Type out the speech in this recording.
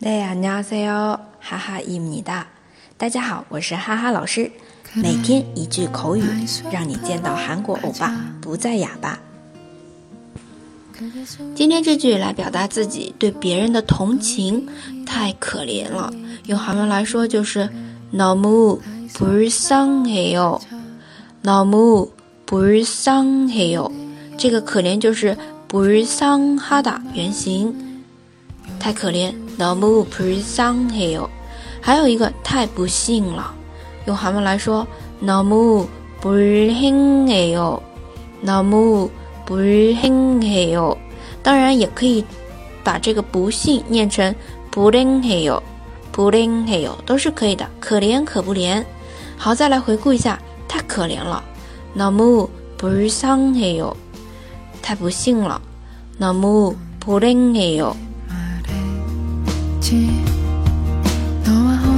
네 안녕하세요， 哈哈伊米哒。大家好，我是哈哈老师。每天一句口语，让你见到韩国欧巴不再哑巴。今天这句来表达自己对别人的同情，太可怜了。用韩文来说就是너무불쌍해 요， 너무불쌍해 요。 这个可怜就是불쌍하다原型。 太可怜너무불쌍해 요。 还有一个太不幸了，用韩文来说너무불행해 요， 너무불행해 요。 当然也可以把这个不幸念成불행해 요， 불행해 요， 都是可以的。可怜可不怜。好，再来回顾一下，太可怜了너무불쌍해 요， 太不幸了너무불행해 요。 街ドアを